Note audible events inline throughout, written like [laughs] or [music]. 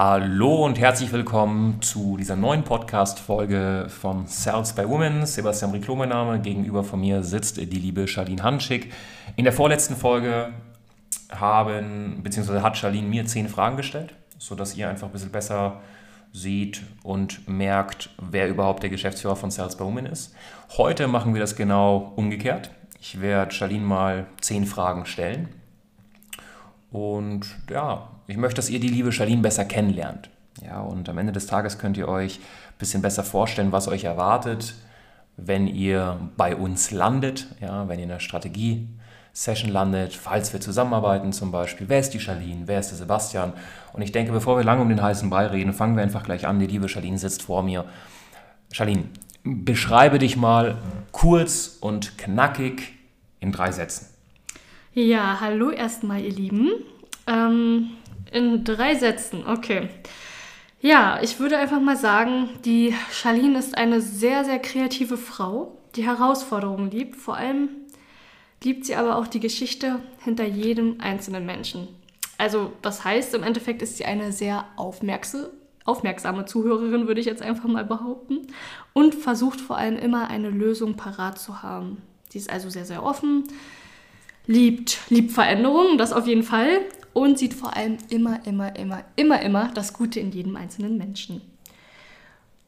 Hallo und herzlich willkommen zu dieser neuen Podcast-Folge von Sales by Women. Sebastian Riclo, mein Name. Gegenüber von mir sitzt die liebe Charlene Hanschig. In der vorletzten Folge haben, beziehungsweise hat Charlene mir zehn Fragen gestellt, sodass ihr einfach ein bisschen besser sieht und merkt, wer überhaupt der Geschäftsführer von Sales by Women ist. Heute machen wir das genau umgekehrt. Ich werde Charlene mal zehn Fragen stellen. Und ja, ich möchte, dass ihr die liebe Charlene besser kennenlernt. Ja, und am Ende des Tages könnt ihr euch ein bisschen besser vorstellen, was euch erwartet, wenn ihr bei uns landet, ja, wenn ihr in der Strategie Session landet, falls wir zusammenarbeiten zum Beispiel. Wer ist die Charlene? Wer ist der Sebastian? Und ich denke, bevor wir lange um den heißen Brei reden, fangen wir einfach gleich an. Die liebe Charlene sitzt vor mir. Charlene, beschreibe dich mal kurz und knackig in drei Sätzen. Ja, hallo erstmal, ihr Lieben. Ähm, in drei Sätzen, okay. Ja, ich würde einfach mal sagen, die Charlene ist eine sehr, sehr kreative Frau, die Herausforderungen liebt. Vor allem liebt sie aber auch die Geschichte hinter jedem einzelnen Menschen. Also, was heißt, im Endeffekt ist sie eine sehr aufmerksame, aufmerksame Zuhörerin, würde ich jetzt einfach mal behaupten. Und versucht vor allem immer eine Lösung parat zu haben. Sie ist also sehr, sehr offen, liebt, liebt Veränderungen, das auf jeden Fall. Und sieht vor allem immer, immer, immer, immer, immer das Gute in jedem einzelnen Menschen.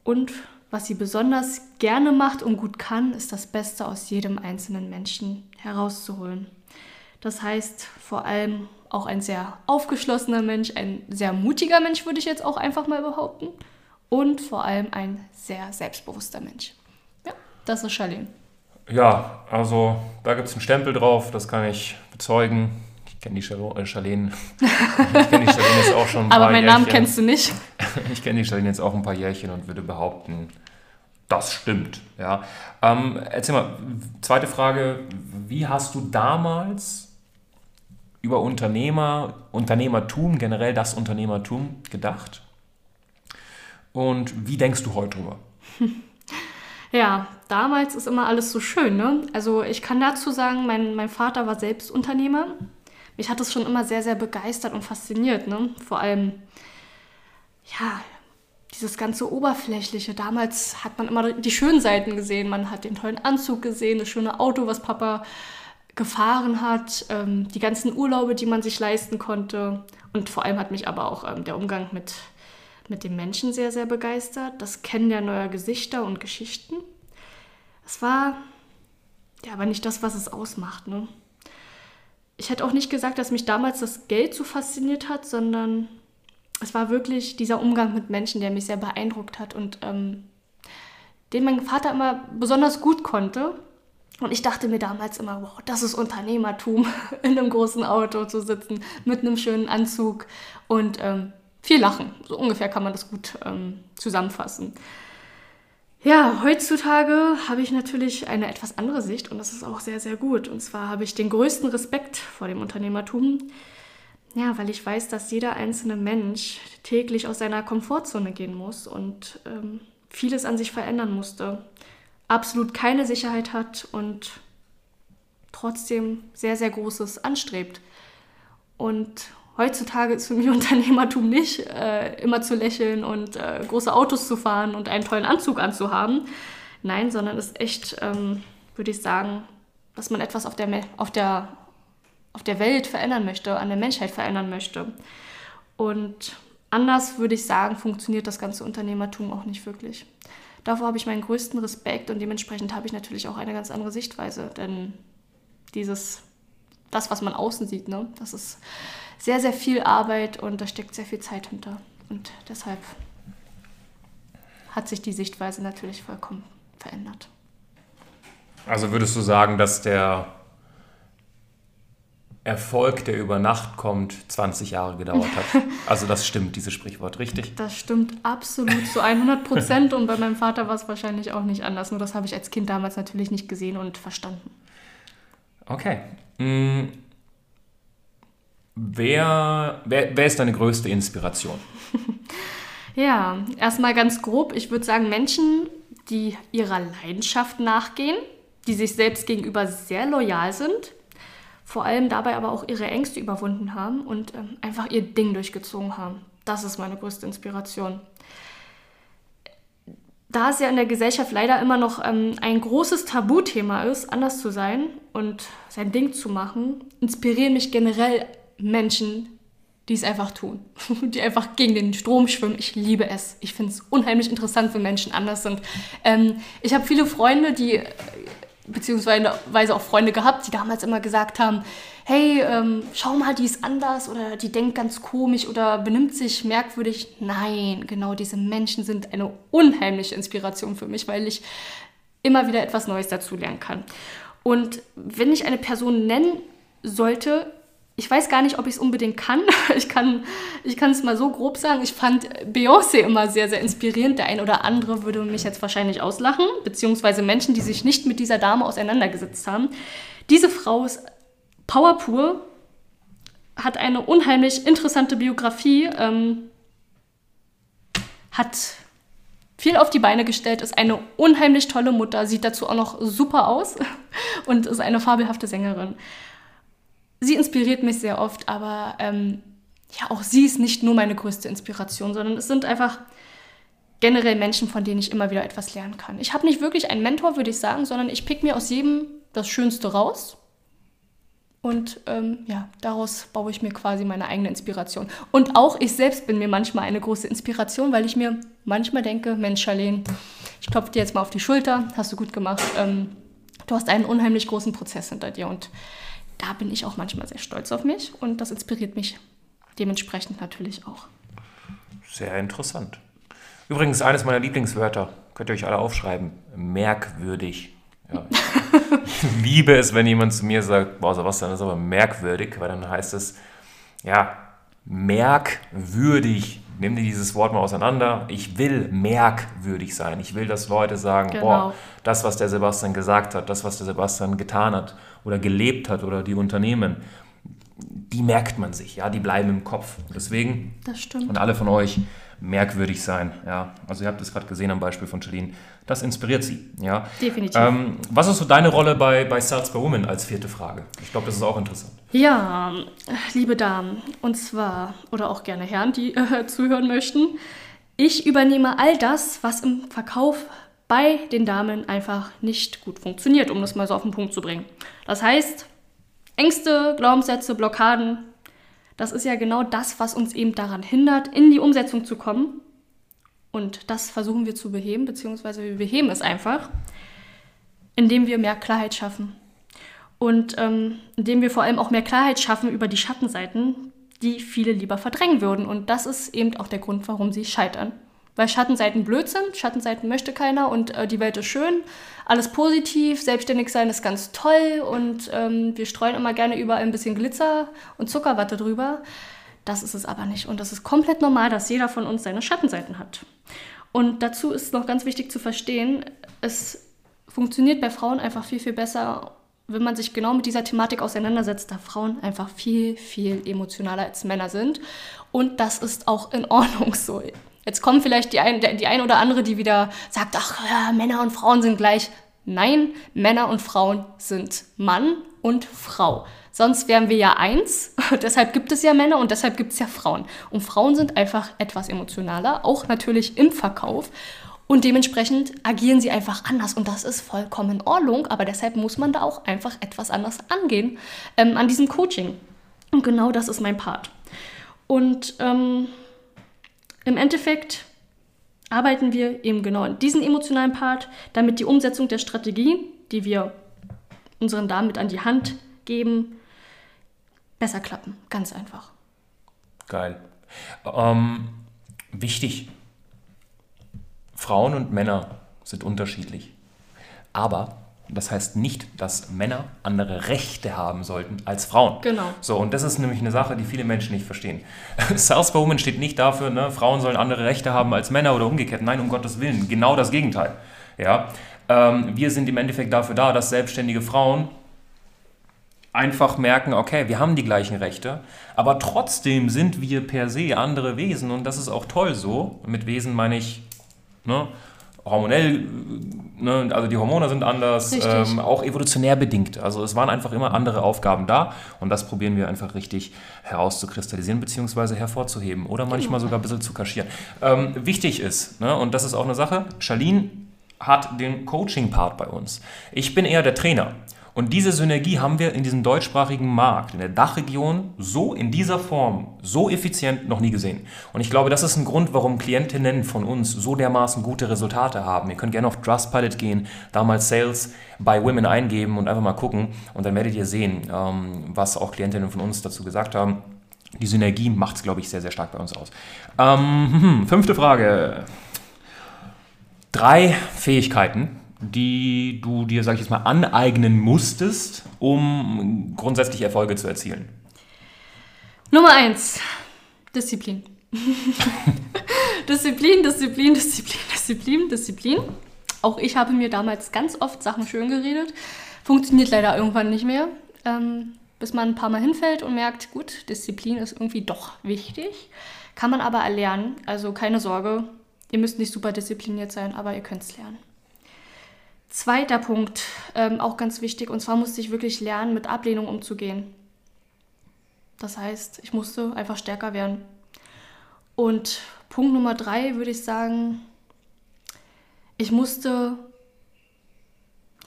Und was sie besonders gerne macht und gut kann, ist das Beste aus jedem einzelnen Menschen herauszuholen. Das heißt vor allem auch ein sehr aufgeschlossener Mensch, ein sehr mutiger Mensch, würde ich jetzt auch einfach mal behaupten. Und vor allem ein sehr selbstbewusster Mensch. Ja, das ist Charlene. Ja, also da gibt es einen Stempel drauf, das kann ich bezeugen. Ich kenne die äh, Charlene. [laughs] Ich kenne die Charlene jetzt auch schon ein Aber paar meinen Namen kennst du nicht. [laughs] Ich kenne die Charlene jetzt auch ein paar Jährchen und würde behaupten, das stimmt. Ja. Ähm, erzähl mal, zweite Frage, wie hast du damals über Unternehmer, Unternehmertum, generell das Unternehmertum gedacht? Und wie denkst du heute drüber? [laughs] Ja, damals ist immer alles so schön. Ne? Also ich kann dazu sagen, mein, mein Vater war selbst Unternehmer. Mich hat das schon immer sehr, sehr begeistert und fasziniert. Ne? Vor allem, ja, dieses ganze Oberflächliche. Damals hat man immer die schönen Seiten gesehen. Man hat den tollen Anzug gesehen, das schöne Auto, was Papa gefahren hat, ähm, die ganzen Urlaube, die man sich leisten konnte. Und vor allem hat mich aber auch ähm, der Umgang mit mit den Menschen sehr, sehr begeistert. Das Kennen der neuer Gesichter und Geschichten. Es war ja aber nicht das, was es ausmacht. Ne? Ich hätte auch nicht gesagt, dass mich damals das Geld so fasziniert hat, sondern es war wirklich dieser Umgang mit Menschen, der mich sehr beeindruckt hat und ähm, den mein Vater immer besonders gut konnte. Und ich dachte mir damals immer, wow, das ist Unternehmertum, [laughs] in einem großen Auto zu sitzen, mit einem schönen Anzug und ähm, viel lachen. So ungefähr kann man das gut ähm, zusammenfassen. Ja, heutzutage habe ich natürlich eine etwas andere Sicht und das ist auch sehr, sehr gut. Und zwar habe ich den größten Respekt vor dem Unternehmertum. Ja, weil ich weiß, dass jeder einzelne Mensch täglich aus seiner Komfortzone gehen muss und ähm, vieles an sich verändern musste. Absolut keine Sicherheit hat und trotzdem sehr, sehr Großes anstrebt. Und heutzutage ist für mich [laughs] Unternehmertum nicht, äh, immer zu lächeln und äh, große Autos zu fahren und einen tollen Anzug anzuhaben. Nein, sondern ist echt, ähm, würde ich sagen, dass man etwas auf der, auf, der, auf der Welt verändern möchte, an der Menschheit verändern möchte. Und anders würde ich sagen, funktioniert das ganze Unternehmertum auch nicht wirklich. Davor habe ich meinen größten Respekt und dementsprechend habe ich natürlich auch eine ganz andere Sichtweise. Denn dieses, das, was man außen sieht, ne, das ist sehr, sehr viel Arbeit und da steckt sehr viel Zeit hinter. Und deshalb hat sich die Sichtweise natürlich vollkommen verändert. Also würdest du sagen, dass der Erfolg, der über Nacht kommt, 20 Jahre gedauert hat. [laughs] Also das stimmt, dieses Sprichwort, richtig? Das stimmt absolut zu 100 Prozent und bei meinem Vater war es wahrscheinlich auch nicht anders. Nur das habe ich als Kind damals natürlich nicht gesehen und verstanden. Okay. Wer, wer, wer ist deine größte Inspiration? [laughs] ja, erstmal ganz grob. Ich würde sagen, Menschen, die ihrer Leidenschaft nachgehen, die sich selbst gegenüber sehr loyal sind, vor allem dabei aber auch ihre Ängste überwunden haben und ähm, einfach ihr Ding durchgezogen haben. Das ist meine größte Inspiration. Da es ja in der Gesellschaft leider immer noch ähm, ein großes Tabuthema ist, anders zu sein und sein Ding zu machen, inspirieren mich generell Menschen, die es einfach tun, [laughs] die einfach gegen den Strom schwimmen. Ich liebe es. Ich finde es unheimlich interessant, wenn Menschen anders sind. Ähm, ich habe viele Freunde, die beziehungsweise auch Freunde gehabt, die damals immer gesagt haben, hey, ähm, schau mal, die ist anders oder die denkt ganz komisch oder benimmt sich merkwürdig. Nein, genau diese Menschen sind eine unheimliche Inspiration für mich, weil ich immer wieder etwas Neues dazu lernen kann. Und wenn ich eine Person nennen sollte, ich weiß gar nicht, ob ich es unbedingt kann. [laughs] Ich kann es mal so grob sagen. Ich fand Beyoncé immer sehr, sehr inspirierend. Der ein oder andere würde mich jetzt wahrscheinlich auslachen, beziehungsweise Menschen, die sich nicht mit dieser Dame auseinandergesetzt haben. Diese Frau ist Power pur, hat eine unheimlich interessante Biografie, ähm, hat viel auf die Beine gestellt, ist eine unheimlich tolle Mutter, sieht dazu auch noch super aus [laughs] und ist eine fabelhafte Sängerin sie inspiriert mich sehr oft, aber ähm, ja, auch sie ist nicht nur meine größte Inspiration, sondern es sind einfach generell Menschen, von denen ich immer wieder etwas lernen kann. Ich habe nicht wirklich einen Mentor, würde ich sagen, sondern ich pick mir aus jedem das Schönste raus. Und ähm, ja, daraus baue ich mir quasi meine eigene Inspiration. Und auch ich selbst bin mir manchmal eine große Inspiration, weil ich mir manchmal denke, Mensch, Charlene, ich klopfe dir jetzt mal auf die Schulter, hast du gut gemacht. Ähm, du hast einen unheimlich großen Prozess hinter dir und da bin ich auch manchmal sehr stolz auf mich und das inspiriert mich dementsprechend natürlich auch. Sehr interessant. Übrigens, eines meiner Lieblingswörter, könnt ihr euch alle aufschreiben, merkwürdig. Ja, [laughs] ich liebe es, wenn jemand zu mir sagt, boah, was dann ist aber merkwürdig, weil dann heißt es, ja, merkwürdig. Nimm dir dieses Wort mal auseinander. Ich will merkwürdig sein. Ich will, dass Leute sagen, genau. boah, das, was der Sebastian gesagt hat, das, was der Sebastian getan hat oder gelebt hat oder die Unternehmen, die merkt man sich, ja, die bleiben im Kopf. Deswegen, das stimmt. und alle von euch, merkwürdig sein, ja. Also ihr habt es gerade gesehen am Beispiel von Celine, das inspiriert sie, ja. Definitiv. Ähm, was ist so deine Rolle bei, bei Sales by Women als vierte Frage? Ich glaube, das ist auch interessant. Ja, liebe Damen, und zwar, oder auch gerne Herren, die äh, zuhören möchten, ich übernehme all das, was im Verkauf bei den Damen einfach nicht gut funktioniert, um das mal so auf den Punkt zu bringen. Das heißt, Ängste, Glaubenssätze, Blockaden, das ist ja genau das, was uns eben daran hindert, in die Umsetzung zu kommen. Und das versuchen wir zu beheben, beziehungsweise wir beheben es einfach, indem wir mehr Klarheit schaffen. Und ähm, indem wir vor allem auch mehr Klarheit schaffen über die Schattenseiten, die viele lieber verdrängen würden. Und das ist eben auch der Grund, warum sie scheitern. Weil Schattenseiten blöd sind, Schattenseiten möchte keiner und äh, die Welt ist schön, alles positiv, selbstständig sein ist ganz toll und ähm, wir streuen immer gerne überall ein bisschen Glitzer und Zuckerwatte drüber. Das ist es aber nicht und das ist komplett normal, dass jeder von uns seine Schattenseiten hat. Und dazu ist noch ganz wichtig zu verstehen, es funktioniert bei Frauen einfach viel, viel besser, wenn man sich genau mit dieser Thematik auseinandersetzt, da Frauen einfach viel, viel emotionaler als Männer sind. Und das ist auch in Ordnung so. Jetzt kommen vielleicht die ein, die ein oder andere, die wieder sagt, ach ja, Männer und Frauen sind gleich. Nein, Männer und Frauen sind Mann und Frau. Sonst wären wir ja eins. [laughs] deshalb gibt es ja Männer und deshalb gibt es ja Frauen. Und Frauen sind einfach etwas emotionaler, auch natürlich im Verkauf. Und dementsprechend agieren sie einfach anders. Und das ist vollkommen in Ordnung. Aber deshalb muss man da auch einfach etwas anders angehen ähm, an diesem Coaching. Und genau das ist mein Part. Und ähm, im Endeffekt arbeiten wir eben genau in diesen emotionalen Part, damit die Umsetzung der Strategie, die wir unseren Damen mit an die Hand geben, besser klappen. Ganz einfach. Geil. Ähm, wichtig. Frauen und Männer sind unterschiedlich. Aber Das heißt nicht, dass Männer andere Rechte haben sollten als Frauen. Genau. So, und das ist nämlich eine Sache, die viele Menschen nicht verstehen. [laughs] Sales by Women steht nicht dafür, ne, Frauen sollen andere Rechte haben als Männer oder umgekehrt. Nein, um Gottes Willen. Genau das Gegenteil. Ja? Ähm, wir sind im Endeffekt dafür da, dass selbstständige Frauen einfach merken, okay, wir haben die gleichen Rechte, aber trotzdem sind wir per se andere Wesen und das ist auch toll so. Mit Wesen meine ich ne, hormonell, ne, also die Hormone sind anders, ähm, auch evolutionär bedingt. Also es waren einfach immer andere Aufgaben da und das probieren wir einfach richtig herauszukristallisieren bzw. hervorzuheben oder manchmal genau. sogar ein bisschen zu kaschieren. Ähm, wichtig ist, ne, und das ist auch eine Sache, Charlene hat den Coaching-Part bei uns. Ich bin eher der Trainer. Und diese Synergie haben wir in diesem deutschsprachigen Markt, in der Dachregion, so in dieser Form, so effizient noch nie gesehen. Und ich glaube, das ist ein Grund, warum Klientinnen von uns so dermaßen gute Resultate haben. Ihr könnt gerne auf Trustpilot gehen, da mal Sales by Women eingeben und einfach mal gucken. Und dann werdet ihr sehen, ähm, was auch Klientinnen von uns dazu gesagt haben. Die Synergie macht es, glaube ich, sehr, sehr stark bei uns aus. Ähm, fünfte Frage. Drei Fähigkeiten, die du dir, sag ich jetzt mal, aneignen musstest, um grundsätzlich Erfolge zu erzielen? Nummer eins, Disziplin. [laughs] Disziplin, Disziplin, Disziplin, Disziplin, Disziplin. Auch ich habe mir damals ganz oft Sachen schön geredet. Funktioniert leider irgendwann nicht mehr. Ähm, bis man ein paar Mal hinfällt und merkt, gut, Disziplin ist irgendwie doch wichtig. Kann man aber erlernen. Also keine Sorge, ihr müsst nicht super diszipliniert sein, aber ihr könnt es lernen. Zweiter Punkt, ähm, auch ganz wichtig, und zwar musste ich wirklich lernen, mit Ablehnung umzugehen. Das heißt, ich musste einfach stärker werden. Und Punkt Nummer drei würde ich sagen, ich musste,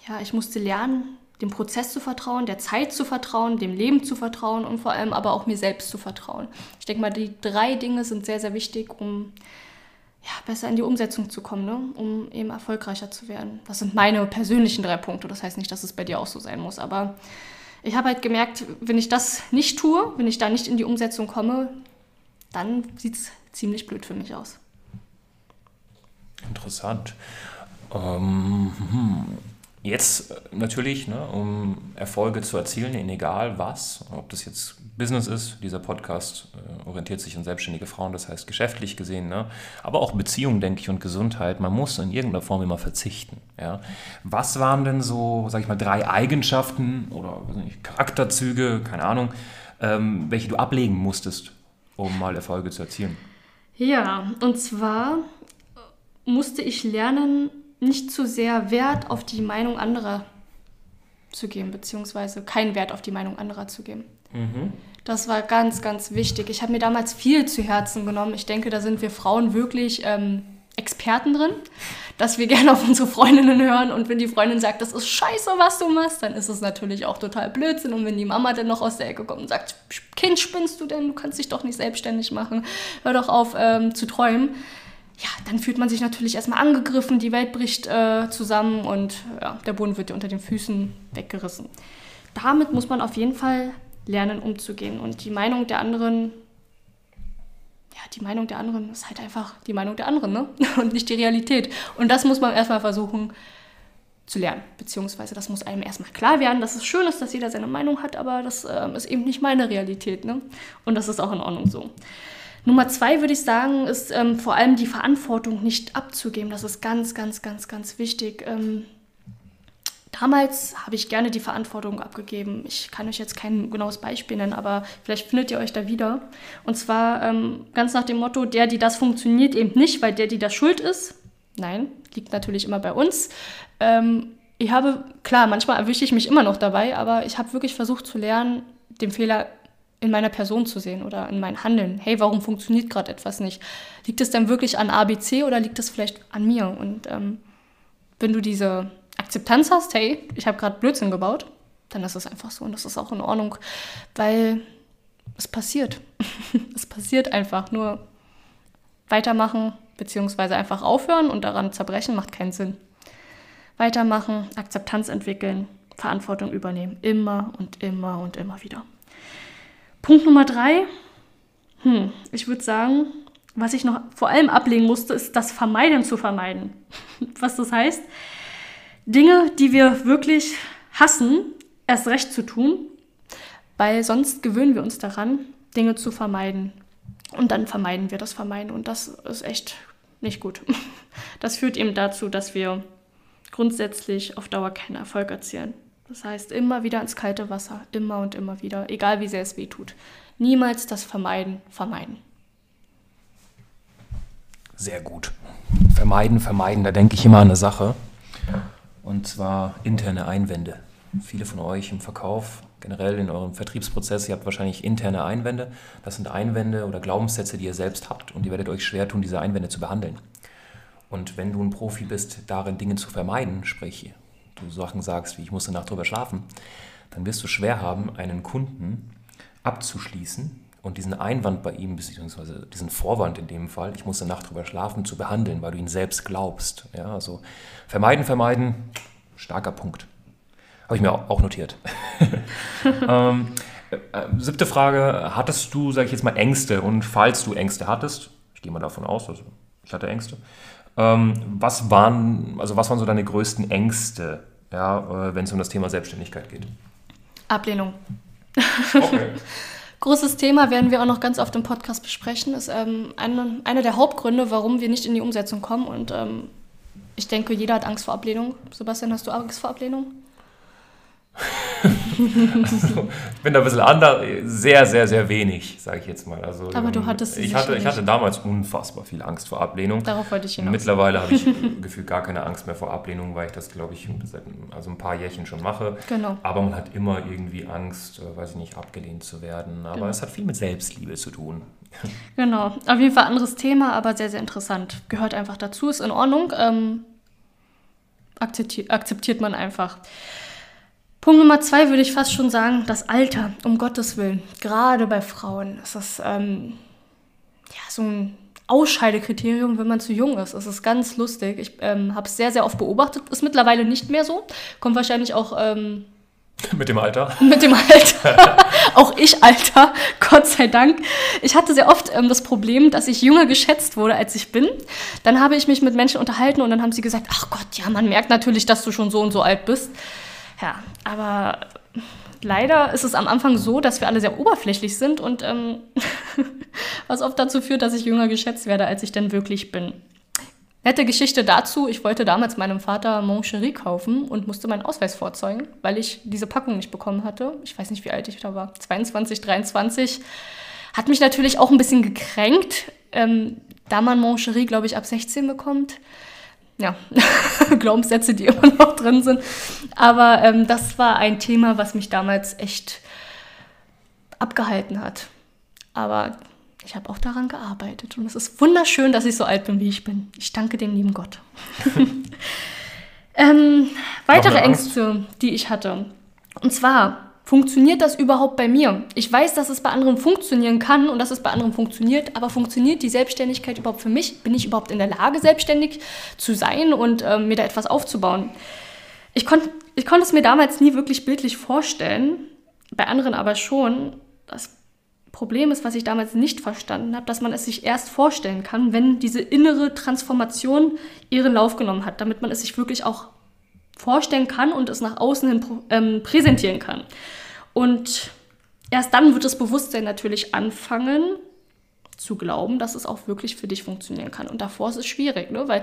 ja, ich musste lernen, dem Prozess zu vertrauen, der Zeit zu vertrauen, dem Leben zu vertrauen und vor allem aber auch mir selbst zu vertrauen. Ich denke mal, die drei Dinge sind sehr, sehr wichtig, um ja, besser in die Umsetzung zu kommen, ne? um eben erfolgreicher zu werden. Das sind meine persönlichen drei Punkte. Das heißt nicht, dass es bei dir auch so sein muss. Aber ich habe halt gemerkt, wenn ich das nicht tue, wenn ich da nicht in die Umsetzung komme, dann sieht es ziemlich blöd für mich aus. Interessant. Ähm, hm. Jetzt äh, natürlich, ne, um Erfolge zu erzielen, in egal was, ob das jetzt Business ist, dieser Podcast äh, orientiert sich an selbstständige Frauen, das heißt geschäftlich gesehen, ne, aber auch Beziehungen, denke ich, und Gesundheit, man muss in irgendeiner Form immer verzichten. Ja. Was waren denn so, sag ich mal, drei Eigenschaften oder nicht, Charakterzüge, keine Ahnung, ähm, welche du ablegen musstest, um mal Erfolge zu erzielen? Ja, und zwar musste ich lernen, nicht zu sehr Wert auf die Meinung anderer zu geben, beziehungsweise keinen Wert auf die Meinung anderer zu geben. Mhm. Das war ganz, ganz wichtig. Ich habe mir damals viel zu Herzen genommen. Ich denke, da sind wir Frauen wirklich ähm, Experten drin, dass wir [laughs] gerne auf unsere Freundinnen hören und wenn die Freundin sagt, das ist scheiße, was du machst, dann ist es natürlich auch total Blödsinn. Und wenn die Mama dann noch aus der Ecke kommt und sagt, Kind, spinnst du denn? Du kannst dich doch nicht selbstständig machen. Hör doch auf ähm, zu träumen ja, dann fühlt man sich natürlich erstmal angegriffen, die Welt bricht äh, zusammen und ja, der Boden wird dir unter den Füßen weggerissen. Damit muss man auf jeden Fall lernen, umzugehen. Und die Meinung der anderen, ja, die Meinung der anderen ist halt einfach die Meinung der anderen, ne? [laughs] Und nicht die Realität. Und das muss man erstmal versuchen zu lernen. Beziehungsweise das muss einem erstmal klar werden, dass es schön ist, dass jeder seine Meinung hat, aber das äh, ist eben nicht meine Realität, ne? Und das ist auch in Ordnung so. Nummer zwei würde ich sagen, ist ähm, vor allem die Verantwortung nicht abzugeben. Das ist ganz, ganz, ganz, ganz wichtig. Ähm, damals habe ich gerne die Verantwortung abgegeben. Ich kann euch jetzt kein genaues Beispiel nennen, aber vielleicht findet ihr euch da wieder. Und zwar ähm, ganz nach dem Motto, der, die das funktioniert, eben nicht, weil der, die das schuld ist. Nein, liegt natürlich immer bei uns. Ähm, ich habe, klar, manchmal erwische ich mich immer noch dabei, aber ich habe wirklich versucht zu lernen, den Fehler in meiner Person zu sehen oder in mein Handeln. Hey, warum funktioniert gerade etwas nicht? Liegt es denn wirklich an ABC oder liegt es vielleicht an mir? Und ähm, wenn du diese Akzeptanz hast, hey, ich habe gerade Blödsinn gebaut, dann ist es einfach so und das ist auch in Ordnung, weil es passiert. [laughs] es passiert einfach. Nur weitermachen beziehungsweise einfach aufhören und daran zerbrechen macht keinen Sinn. Weitermachen, Akzeptanz entwickeln, Verantwortung übernehmen. Immer und immer und immer wieder. Punkt Nummer drei, hm, ich würde sagen, was ich noch vor allem ablegen musste, ist das Vermeiden zu vermeiden. [laughs] Was das heißt, Dinge, die wir wirklich hassen, erst recht zu tun, weil sonst gewöhnen wir uns daran, Dinge zu vermeiden. Und dann vermeiden wir das Vermeiden und das ist echt nicht gut. [laughs] Das führt eben dazu, dass wir grundsätzlich auf Dauer keinen Erfolg erzielen. Das heißt, immer wieder ins kalte Wasser, immer und immer wieder, egal wie sehr es weh tut. Niemals das Vermeiden vermeiden. Sehr gut. Vermeiden, vermeiden, da denke ich immer an eine Sache. Und zwar interne Einwände. Viele von euch im Verkauf, generell in eurem Vertriebsprozess, ihr habt wahrscheinlich interne Einwände. Das sind Einwände oder Glaubenssätze, die ihr selbst habt und ihr werdet euch schwer tun, diese Einwände zu behandeln. Und wenn du ein Profi bist, darin Dinge zu vermeiden, sprich, du Sachen sagst, wie ich musste Nacht drüber schlafen, dann wirst du schwer haben, einen Kunden abzuschließen und diesen Einwand bei ihm, beziehungsweise diesen Vorwand in dem Fall, ich musste Nacht drüber schlafen, zu behandeln, weil du ihn selbst glaubst. Ja, also vermeiden, vermeiden, starker Punkt. Habe ich mir auch notiert. [laughs] ähm, äh, siebte Frage, hattest du, sage ich jetzt mal, Ängste? Und falls du Ängste hattest, ich gehe mal davon aus, also ich hatte Ängste, ähm, was, waren, also was waren so deine größten Ängste, ja, äh, wenn es um das Thema Selbstständigkeit geht? Ablehnung. Okay. [laughs] Großes Thema werden wir auch noch ganz oft im Podcast besprechen. Ist ähm, eine, einer der Hauptgründe, warum wir nicht in die Umsetzung kommen. Und ähm, ich denke, jeder hat Angst vor Ablehnung. Sebastian, hast du Angst vor Ablehnung? Also, ich bin da ein bisschen anders, sehr, sehr, sehr wenig, sage ich jetzt mal. Also, Aber du ähm, hattest ich hatte, ich hatte damals unfassbar viel Angst vor Ablehnung. Darauf wollte ich hinaus. Mittlerweile habe ich [laughs] gefühlt gar keine Angst mehr vor Ablehnung, weil ich das, glaube ich, seit also ein paar Jährchen schon mache. Genau. Aber man hat immer irgendwie Angst, äh, weiß ich nicht, abgelehnt zu werden. Aber genau. es hat viel mit Selbstliebe zu tun. Genau, auf jeden Fall anderes Thema, aber sehr, sehr interessant. Gehört einfach dazu, ist in Ordnung. Ähm, akzeptiert, akzeptiert man einfach. Punkt Nummer zwei würde ich fast schon sagen, das Alter, um Gottes Willen. Gerade bei Frauen ist das ähm, ja, so ein Ausscheidekriterium, wenn man zu jung ist. Es ist ganz lustig. Ich ähm, habe es sehr, sehr oft beobachtet. Ist mittlerweile nicht mehr so. Kommt wahrscheinlich auch. Ähm, [laughs] mit dem Alter? [laughs] Mit dem Alter. [laughs] auch ich Alter, Gott sei Dank. Ich hatte sehr oft ähm, das Problem, dass ich jünger geschätzt wurde, als ich bin. Dann habe ich mich mit Menschen unterhalten und dann haben sie gesagt, ach Gott, ja, man merkt natürlich, dass du schon so und so alt bist. Ja, aber leider ist es am Anfang so, dass wir alle sehr oberflächlich sind und ähm, [laughs] was oft dazu führt, dass ich jünger geschätzt werde, als ich denn wirklich bin. Nette Geschichte dazu, ich wollte damals meinem Vater Moncherie kaufen und musste meinen Ausweis vorzeugen, weil ich diese Packung nicht bekommen hatte. Ich weiß nicht, wie alt ich da war, 22, 23. Hat mich natürlich auch ein bisschen gekränkt, ähm, da man Moncherie, glaube ich, ab 16 bekommt ja, [laughs] Glaubenssätze, die immer noch drin sind. Aber ähm, das war ein Thema, was mich damals echt abgehalten hat. Aber ich habe auch daran gearbeitet und es ist wunderschön, dass ich so alt bin, wie ich bin. Ich danke dem lieben Gott. [laughs] ähm, weitere Ängste, die ich hatte. Und zwar funktioniert das überhaupt bei mir? Ich weiß, dass es bei anderen funktionieren kann und dass es bei anderen funktioniert, aber funktioniert die Selbstständigkeit überhaupt für mich? Bin ich überhaupt in der Lage, selbstständig zu sein und äh, mir da etwas aufzubauen? Ich, kon ich konnte es mir damals nie wirklich bildlich vorstellen, bei anderen aber schon. Das Problem ist, was ich damals nicht verstanden habe, dass man es sich erst vorstellen kann, wenn diese innere Transformation ihren Lauf genommen hat, damit man es sich wirklich auch vorstellen kann und es nach außen hin ähm, präsentieren kann. Und erst dann wird das Bewusstsein natürlich anfangen zu glauben, dass es auch wirklich für dich funktionieren kann. Und davor ist es schwierig, ne? weil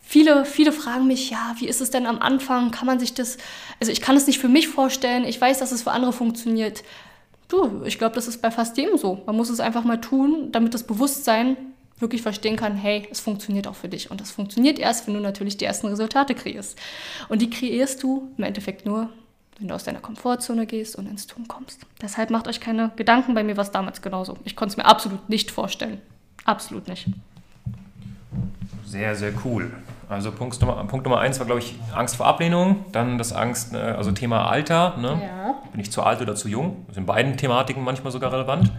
viele, viele fragen mich, ja, wie ist es denn am Anfang? Kann man sich das, also ich kann es nicht für mich vorstellen, ich weiß, dass es für andere funktioniert. Du, ich glaube, das ist bei fast jedem so. Man muss es einfach mal tun, damit das Bewusstsein wirklich verstehen kann, hey, es funktioniert auch für dich. Und das funktioniert erst, wenn du natürlich die ersten Resultate kreierst. Und die kreierst du im Endeffekt nur, wenn du aus deiner Komfortzone gehst und ins Tun kommst. Deshalb macht euch keine Gedanken, bei mir war es damals genauso. Ich konnte es mir absolut nicht vorstellen. Absolut nicht. Sehr, sehr cool. Also Punkt Nummer, Punkt Nummer eins war, glaube ich, Angst vor Ablehnung. Dann das Angst, äh, also Thema Alter. Ne? Ja. Bin ich zu alt oder zu jung? Das sind beiden Thematiken manchmal sogar relevant.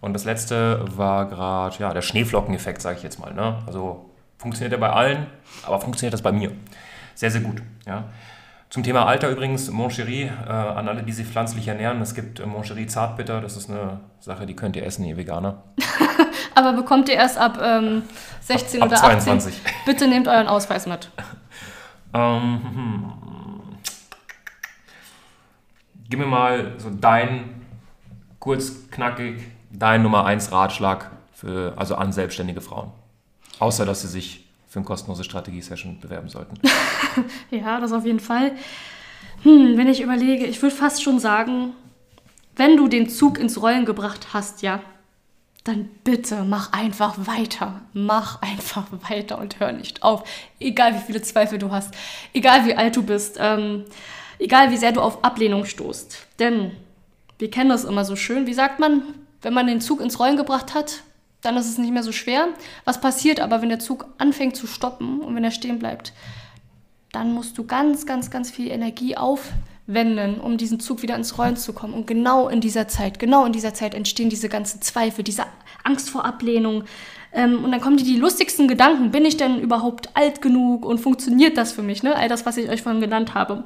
Und das letzte war gerade ja, der Schneeflockeneffekt, sage ich jetzt mal. Ne? Also funktioniert er bei allen, aber funktioniert das bei mir? Sehr, sehr gut. Ja? Zum Thema Alter übrigens, Moncherie, äh, an alle, die sich pflanzlich ernähren, es gibt äh, Moncherie Zartbitter, das ist eine Sache, die könnt ihr essen, ihr Veganer. [laughs] aber bekommt ihr erst ab ähm, 16 ab, ab oder 18? 22. [laughs] Bitte nehmt euren Ausweis mit. ähm, hm, gib mir mal so dein, kurz, knackig, dein Nummer 1 Ratschlag für, also an selbstständige Frauen. Außer, dass sie sich für eine kostenlose Strategie-Session bewerben sollten. [laughs] ja, das auf jeden Fall. Hm, wenn ich überlege, ich würde fast schon sagen, wenn du den Zug ins Rollen gebracht hast, ja, dann bitte mach einfach weiter. Mach einfach weiter und hör nicht auf. Egal wie viele Zweifel du hast, egal wie alt du bist, ähm, egal wie sehr du auf Ablehnung stoßt. Denn wir kennen das immer so schön. Wie sagt man, wenn man den Zug ins Rollen gebracht hat, dann ist es nicht mehr so schwer. Was passiert aber, wenn der Zug anfängt zu stoppen und wenn er stehen bleibt? Dann musst du ganz, ganz, ganz viel Energie aufwenden, um diesen Zug wieder ins Rollen zu kommen. Und genau in dieser Zeit, genau in dieser Zeit entstehen diese ganzen Zweifel, diese Angst vor Ablehnung. Ähm, und dann kommen dir die lustigsten Gedanken. Bin ich denn überhaupt alt genug und funktioniert das für mich? Ne? All das, was ich euch vorhin genannt habe.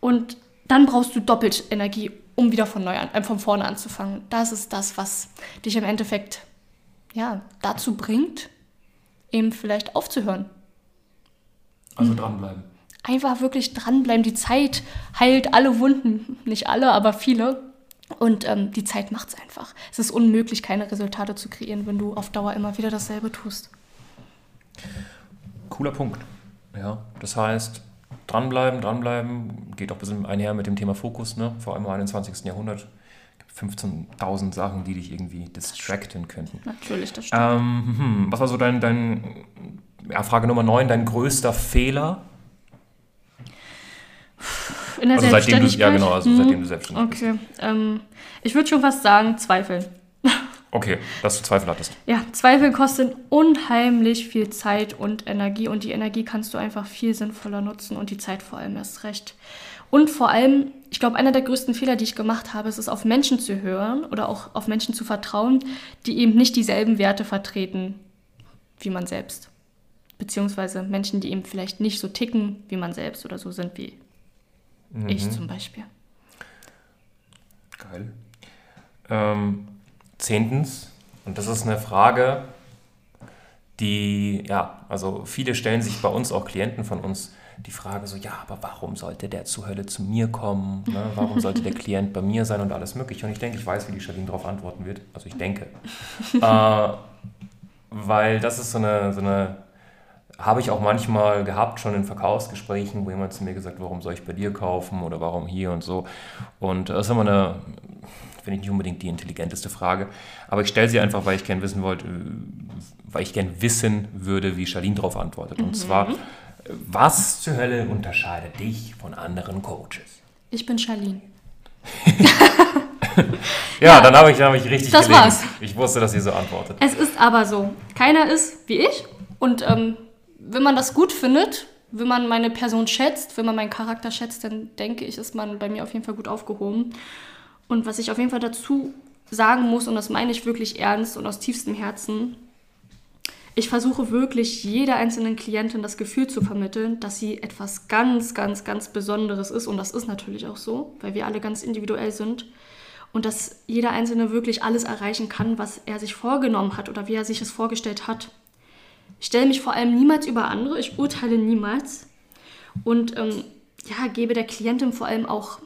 Und dann brauchst du doppelt Energie, um wieder von, neu an, äh, von vorne anzufangen. Das ist das, was dich im Endeffekt ja, dazu bringt, eben vielleicht aufzuhören. Also mhm. dranbleiben. Einfach wirklich dranbleiben. Die Zeit heilt alle Wunden. [laughs] Nicht alle, aber viele. Und ähm, die Zeit macht es einfach. Es ist unmöglich, keine Resultate zu kreieren, wenn du auf Dauer immer wieder dasselbe tust. Cooler Punkt. Ja, das heißt, dranbleiben, dranbleiben, geht auch ein bisschen einher mit dem Thema Fokus, ne? vor allem im 21. Jahrhundert. 15.000 Sachen, die dich irgendwie distracten könnten. Natürlich, das stimmt. Ähm, hm, was war so dein, dein ja, Frage Nummer 9, dein größter Fehler? In der also seitdem du, ja genau, also hm. seitdem du selbstständig okay. bist. Okay, ähm, ich würde schon fast sagen, Zweifeln. Okay, dass du Zweifel hattest. Ja, Zweifel kosten unheimlich viel Zeit und Energie und die Energie kannst du einfach viel sinnvoller nutzen und die Zeit vor allem erst recht. Und vor allem, ich glaube, einer der größten Fehler, die ich gemacht habe, ist es, auf Menschen zu hören oder auch auf Menschen zu vertrauen, die eben nicht dieselben Werte vertreten wie man selbst. Beziehungsweise Menschen, die eben vielleicht nicht so ticken wie man selbst oder so sind wie mhm. ich zum Beispiel. Geil. Ähm, Zehntens, und das ist eine Frage, die, ja, also viele stellen sich bei uns, auch Klienten von uns, die Frage so, ja, aber warum sollte der zur Hölle zu mir kommen? Ne? Warum sollte der Klient bei mir sein und alles mögliche? Und ich denke, ich weiß, wie die Charlene darauf antworten wird. Also ich denke. [laughs] äh, weil das ist so eine, so eine habe ich auch manchmal gehabt, schon in Verkaufsgesprächen, wo jemand zu mir gesagt, warum soll ich bei dir kaufen oder warum hier und so. Und das ist immer eine, finde ich nicht unbedingt die intelligenteste Frage. Aber ich stelle sie einfach, weil ich gerne wissen wollte, weil ich gerne wissen würde, wie Charlene darauf antwortet. Und mhm. zwar, was zur Hölle unterscheidet dich von anderen Coaches? Ich bin Charlene. [laughs] ja, ja, dann habe ich, hab ich richtig Das gelegen. war's. Ich wusste, dass ihr so antwortet. Es ist aber so. Keiner ist wie ich. Und ähm, wenn man das gut findet, wenn man meine Person schätzt, wenn man meinen Charakter schätzt, dann denke ich, ist man bei mir auf jeden Fall gut aufgehoben. Und was ich auf jeden Fall dazu sagen muss, und das meine ich wirklich ernst und aus tiefstem Herzen, ich versuche wirklich jeder einzelnen Klientin das Gefühl zu vermitteln, dass sie etwas ganz, ganz, ganz Besonderes ist. Und das ist natürlich auch so, weil wir alle ganz individuell sind. Und dass jeder Einzelne wirklich alles erreichen kann, was er sich vorgenommen hat oder wie er sich es vorgestellt hat. Ich stelle mich vor allem niemals über andere, ich urteile niemals. Und ähm, ja, gebe der Klientin vor allem auch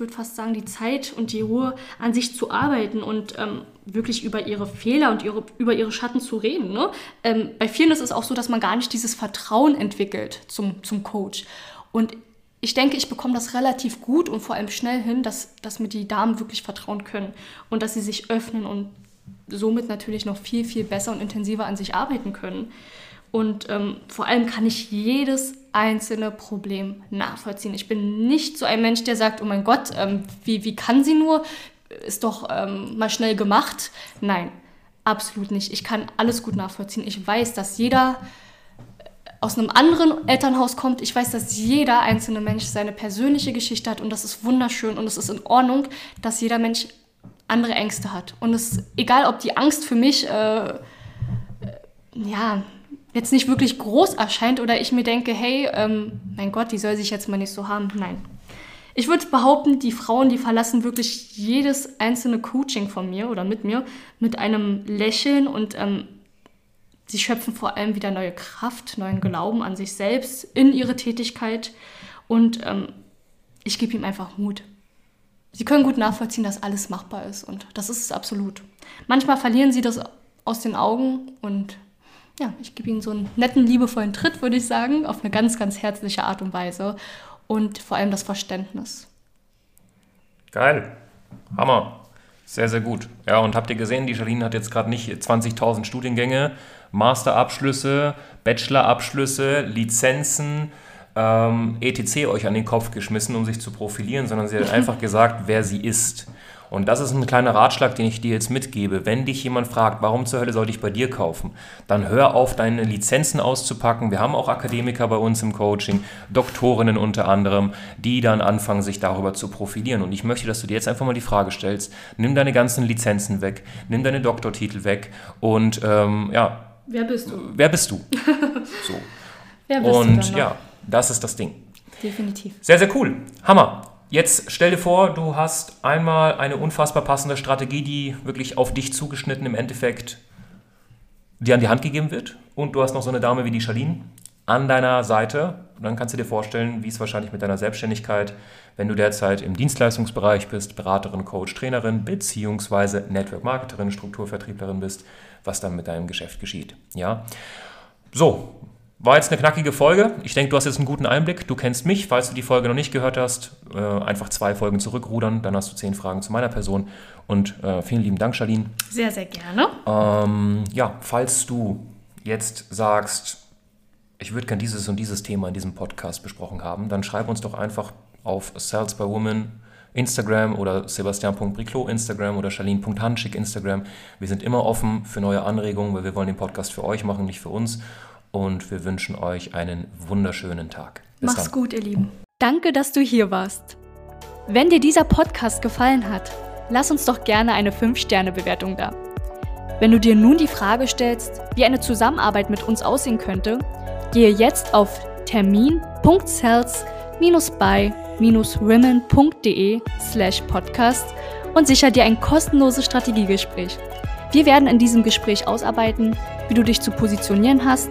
würde fast sagen, die Zeit und die Ruhe an sich zu arbeiten und ähm, wirklich über ihre Fehler und ihre, über ihre Schatten zu reden. Ne? Ähm, bei vielen ist es auch so, dass man gar nicht dieses Vertrauen entwickelt zum, zum Coach. Und ich denke, ich bekomme das relativ gut und vor allem schnell hin, dass, dass mir die Damen wirklich vertrauen können und dass sie sich öffnen und somit natürlich noch viel, viel besser und intensiver an sich arbeiten können. Und ähm, vor allem kann ich jedes einzelne Problem nachvollziehen. Ich bin nicht so ein Mensch, der sagt, oh mein Gott, ähm, wie, wie kann sie nur? Ist doch ähm, mal schnell gemacht. Nein, absolut nicht. Ich kann alles gut nachvollziehen. Ich weiß, dass jeder aus einem anderen Elternhaus kommt. Ich weiß, dass jeder einzelne Mensch seine persönliche Geschichte hat und das ist wunderschön und es ist in Ordnung, dass jeder Mensch andere Ängste hat. Und es ist egal, ob die Angst für mich, äh, äh, ja, jetzt nicht wirklich groß erscheint oder ich mir denke, hey, ähm, mein Gott, die soll sich jetzt mal nicht so haben. Nein. Ich würde behaupten, die Frauen, die verlassen wirklich jedes einzelne Coaching von mir oder mit mir mit einem Lächeln und ähm, sie schöpfen vor allem wieder neue Kraft, neuen Glauben an sich selbst, in ihre Tätigkeit und ähm, ich gebe ihm einfach Mut. sie können gut nachvollziehen, dass alles machbar ist und das ist es absolut. Manchmal verlieren sie das aus den Augen und ja, ich gebe ihnen so einen netten, liebevollen Tritt, würde ich sagen, auf eine ganz, ganz herzliche Art und Weise und vor allem das Verständnis. Geil. Hammer. Sehr, sehr gut. Ja, und habt ihr gesehen, die Charlene hat jetzt gerade nicht 20.000 Studiengänge, Masterabschlüsse, Bachelorabschlüsse, Lizenzen, ähm, etc. euch an den Kopf geschmissen, um sich zu profilieren, sondern sie hat [laughs] einfach gesagt, wer sie ist. Und das ist ein kleiner Ratschlag, den ich dir jetzt mitgebe. Wenn dich jemand fragt, warum zur Hölle sollte ich bei dir kaufen, dann hör auf, deine Lizenzen auszupacken. Wir haben auch Akademiker bei uns im Coaching, Doktorinnen unter anderem, die dann anfangen, sich darüber zu profilieren. Und ich möchte, dass du dir jetzt einfach mal die Frage stellst, nimm deine ganzen Lizenzen weg, nimm deine Doktortitel weg und ähm, ja. Wer bist du? Wer bist du? [laughs] so. Wer bist und du ja, das ist das Ding. Definitiv. Sehr, sehr cool. Hammer. Jetzt stell dir vor, du hast einmal eine unfassbar passende Strategie, die wirklich auf dich zugeschnitten im Endeffekt dir an die Hand gegeben wird. Und du hast noch so eine Dame wie die Charlene an deiner Seite. Und dann kannst du dir vorstellen, wie es wahrscheinlich mit deiner Selbstständigkeit, wenn du derzeit im Dienstleistungsbereich bist, Beraterin, Coach, Trainerin, beziehungsweise Network Marketerin, Strukturvertrieblerin bist, was dann mit deinem Geschäft geschieht. Ja. So, war jetzt eine knackige Folge. Ich denke, du hast jetzt einen guten Einblick. Du kennst mich. Falls du die Folge noch nicht gehört hast, äh, einfach zwei Folgen zurückrudern. Dann hast du zehn Fragen zu meiner Person. Und äh, vielen lieben Dank, Charlene. Sehr, sehr gerne. Ähm, ja, falls du jetzt sagst, ich würde gerne dieses und dieses Thema in diesem Podcast besprochen haben, dann schreib uns doch einfach auf Sales by Woman Instagram oder sebastian.briclo Instagram oder charlene.hanschik Instagram. Wir sind immer offen für neue Anregungen, weil wir wollen den Podcast für euch machen, nicht für uns und wir wünschen euch einen wunderschönen Tag. Bis Mach's dann. gut, ihr Lieben. Danke, dass du hier warst. Wenn dir dieser Podcast gefallen hat, lass uns doch gerne eine 5-Sterne-Bewertung da. Wenn du dir nun die Frage stellst, wie eine Zusammenarbeit mit uns aussehen könnte, gehe jetzt auf termin.cells-by-women.de slash podcast und sicher dir ein kostenloses Strategiegespräch. Wir werden in diesem Gespräch ausarbeiten, wie du dich zu positionieren hast